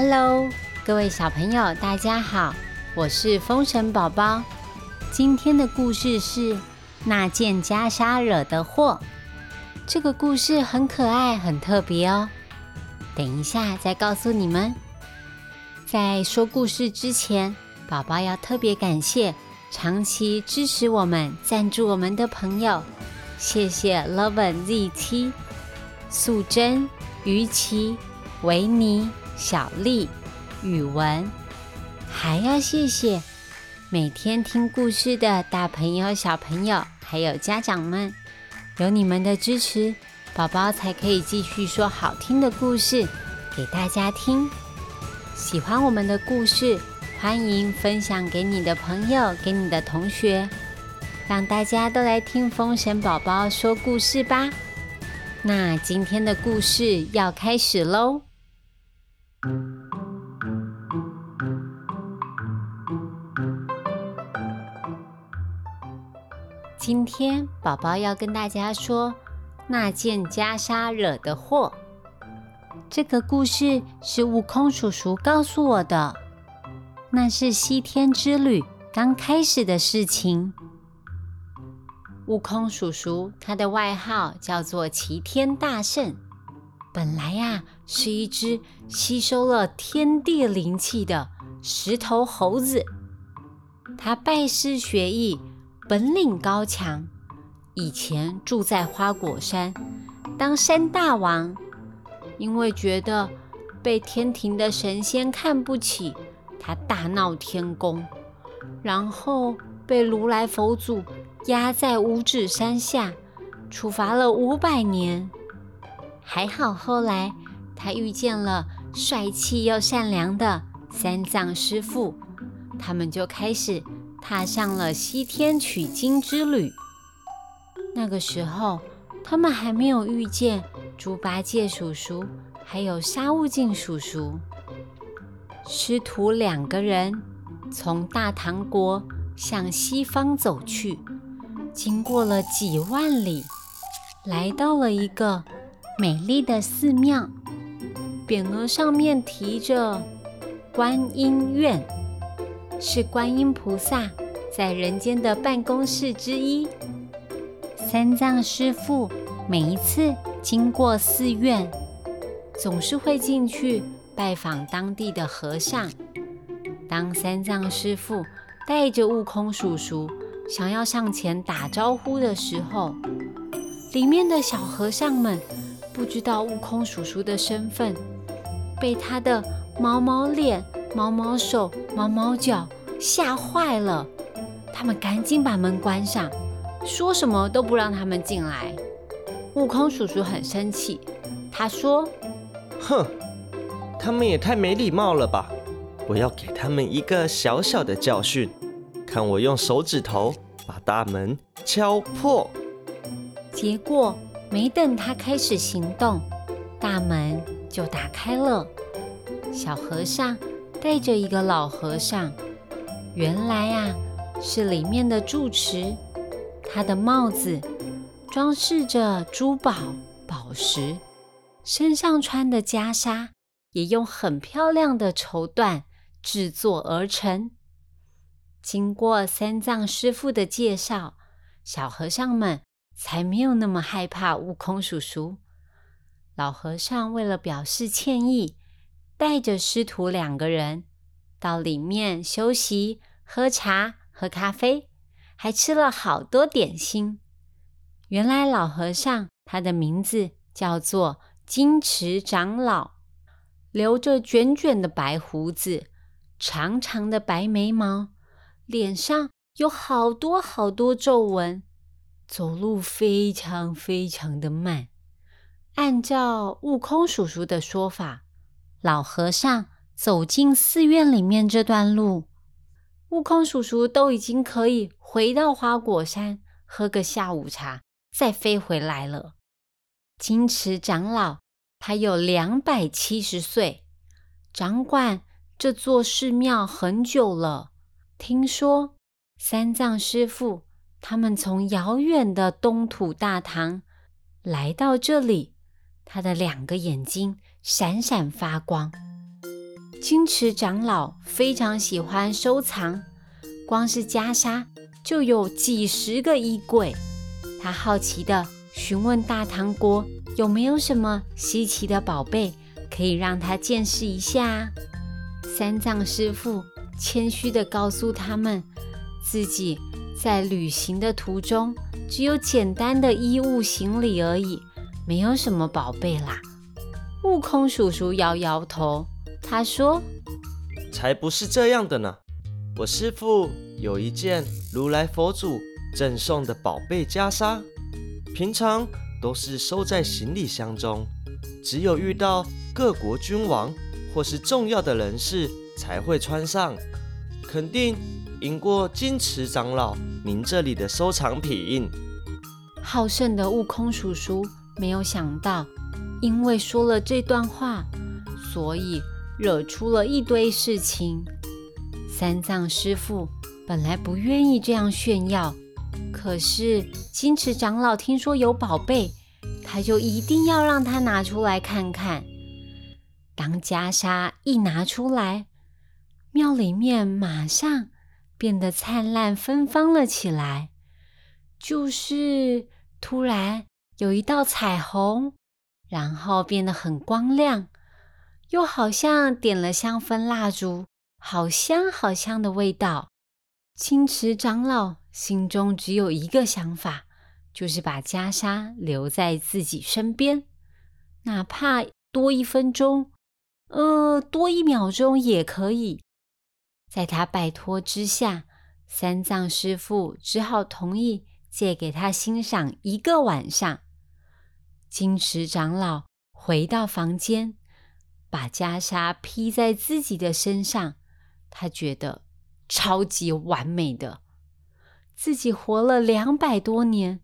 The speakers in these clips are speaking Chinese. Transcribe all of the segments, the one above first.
Hello，各位小朋友，大家好，我是风神宝宝。今天的故事是那件袈裟惹的祸。这个故事很可爱，很特别哦。等一下再告诉你们。在说故事之前，宝宝要特别感谢长期支持我们、赞助我们的朋友，谢谢 Loven ZT、素贞、于琪、维尼。小丽、语文，还要谢谢每天听故事的大朋友、小朋友，还有家长们，有你们的支持，宝宝才可以继续说好听的故事给大家听。喜欢我们的故事，欢迎分享给你的朋友、给你的同学，让大家都来听风神宝宝说故事吧。那今天的故事要开始喽。今天宝宝要跟大家说那件袈裟惹的祸。这个故事是悟空叔叔告诉我的，那是西天之旅刚开始的事情。悟空叔叔他的外号叫做齐天大圣。本来呀，是一只吸收了天地灵气的石头猴子。他拜师学艺，本领高强。以前住在花果山，当山大王。因为觉得被天庭的神仙看不起，他大闹天宫，然后被如来佛祖压在五指山下，处罚了五百年。还好，后来他遇见了帅气又善良的三藏师傅，他们就开始踏上了西天取经之旅。那个时候，他们还没有遇见猪八戒叔叔，还有沙悟净叔叔。师徒两个人从大唐国向西方走去，经过了几万里，来到了一个。美丽的寺庙，匾额上面提着“观音院”，是观音菩萨在人间的办公室之一。三藏师傅每一次经过寺院，总是会进去拜访当地的和尚。当三藏师傅带着悟空叔叔想要上前打招呼的时候，里面的小和尚们。不知道悟空叔叔的身份，被他的毛毛脸、毛毛手、毛毛脚吓坏了。他们赶紧把门关上，说什么都不让他们进来。悟空叔叔很生气，他说：“哼，他们也太没礼貌了吧！我要给他们一个小小的教训，看我用手指头把大门敲破。”结果。没等他开始行动，大门就打开了。小和尚带着一个老和尚，原来啊是里面的住持。他的帽子装饰着珠宝宝石，身上穿的袈裟也用很漂亮的绸缎制作而成。经过三藏师傅的介绍，小和尚们。才没有那么害怕悟空叔叔。老和尚为了表示歉意，带着师徒两个人到里面休息、喝茶、喝咖啡，还吃了好多点心。原来老和尚他的名字叫做金池长老，留着卷卷的白胡子，长长的白眉毛，脸上有好多好多皱纹。走路非常非常的慢。按照悟空叔叔的说法，老和尚走进寺院里面这段路，悟空叔叔都已经可以回到花果山喝个下午茶，再飞回来了。金池长老他有两百七十岁，掌管这座寺庙很久了。听说三藏师傅。他们从遥远的东土大唐来到这里，他的两个眼睛闪闪发光。金池长老非常喜欢收藏，光是袈裟就有几十个衣柜。他好奇的询问大唐国有没有什么稀奇的宝贝，可以让他见识一下。三藏师傅谦虚的告诉他们，自己在旅行的途中只有简单的衣物行李而已，没有什么宝贝啦。悟空叔叔摇摇头。他说：“才不是这样的呢！我师父有一件如来佛祖赠送的宝贝袈裟，平常都是收在行李箱中，只有遇到各国君王或是重要的人士才会穿上。肯定赢过金池长老您这里的收藏品。”好胜的悟空叔叔没有想到，因为说了这段话，所以。惹出了一堆事情。三藏师傅本来不愿意这样炫耀，可是金池长老听说有宝贝，他就一定要让他拿出来看看。当袈裟一拿出来，庙里面马上变得灿烂芬芳了起来，就是突然有一道彩虹，然后变得很光亮。又好像点了香氛蜡烛，好香好香的味道。青池长老心中只有一个想法，就是把袈裟留在自己身边，哪怕多一分钟，呃，多一秒钟也可以。在他拜托之下，三藏师傅只好同意借给他欣赏一个晚上。金池长老回到房间。把袈裟披在自己的身上，他觉得超级完美的。自己活了两百多年，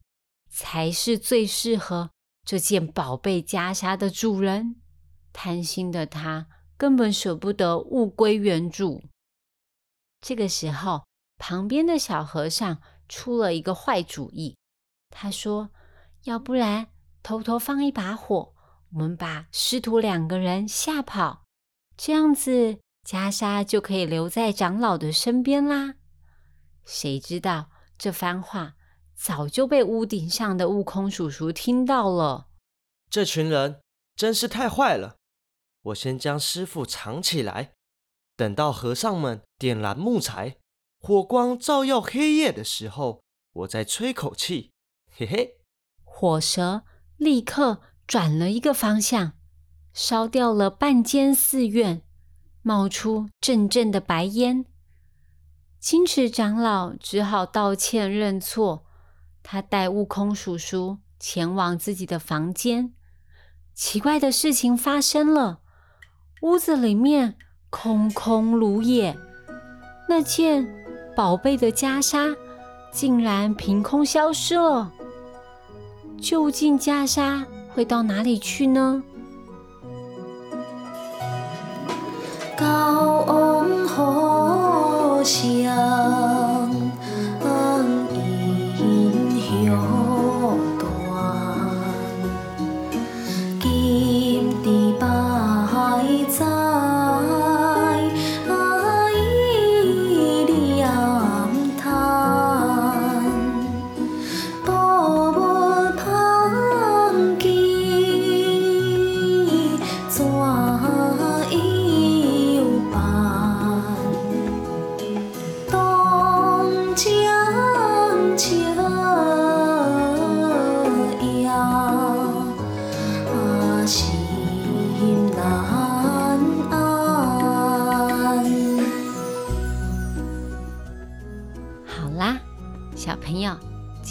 才是最适合这件宝贝袈裟的主人。贪心的他根本舍不得物归原主。这个时候，旁边的小和尚出了一个坏主意。他说：“要不然偷偷放一把火。”我们把师徒两个人吓跑，这样子袈裟就可以留在长老的身边啦。谁知道这番话早就被屋顶上的悟空叔叔听到了。这群人真是太坏了！我先将师傅藏起来，等到和尚们点燃木材，火光照耀黑夜的时候，我再吹口气。嘿嘿，火蛇立刻。转了一个方向，烧掉了半间寺院，冒出阵阵的白烟。金池长老只好道歉认错。他带悟空叔叔前往自己的房间。奇怪的事情发生了，屋子里面空空如也，那件宝贝的袈裟竟然凭空消失了。究竟袈裟？会到哪里去呢？高翁好香，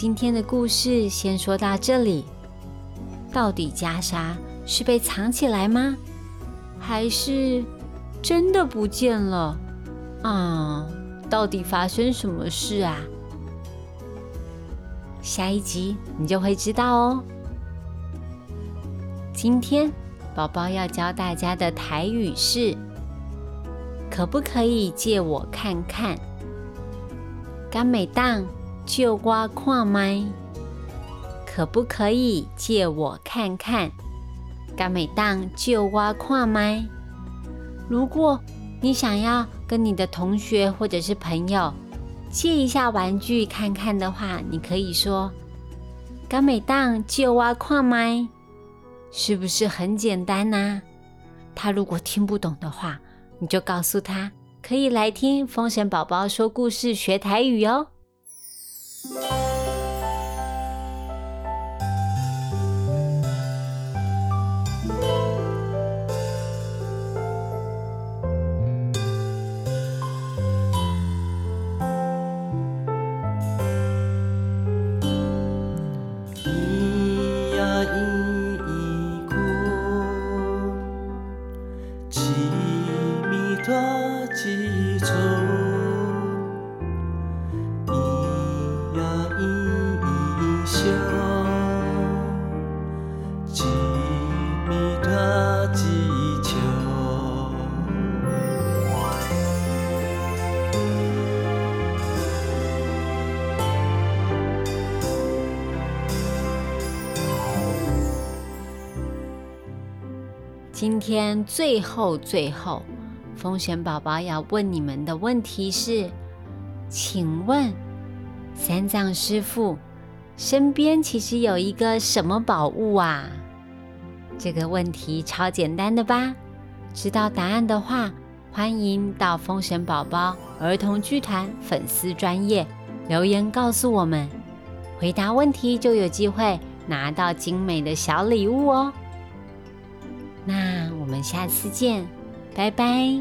今天的故事先说到这里。到底袈裟是被藏起来吗？还是真的不见了？啊，到底发生什么事啊？下一集你就会知道哦。今天宝宝要教大家的台语是：可不可以借我看看？甘美当。借我看麦，可不可以借我看看？敢美当借我看麦？如果你想要跟你的同学或者是朋友借一下玩具看看的话，你可以说“刚美当借我看麦”，是不是很简单呢？他如果听不懂的话，你就告诉他可以来听风神宝宝说故事学台语哦。 이 야, 이이거짐이더 지. 今天最后最后，风神宝宝要问你们的问题是：请问三藏师傅身边其实有一个什么宝物啊？这个问题超简单的吧？知道答案的话，欢迎到风神宝宝儿童剧团粉丝专业留言告诉我们，回答问题就有机会拿到精美的小礼物哦。那我们下次见，拜拜。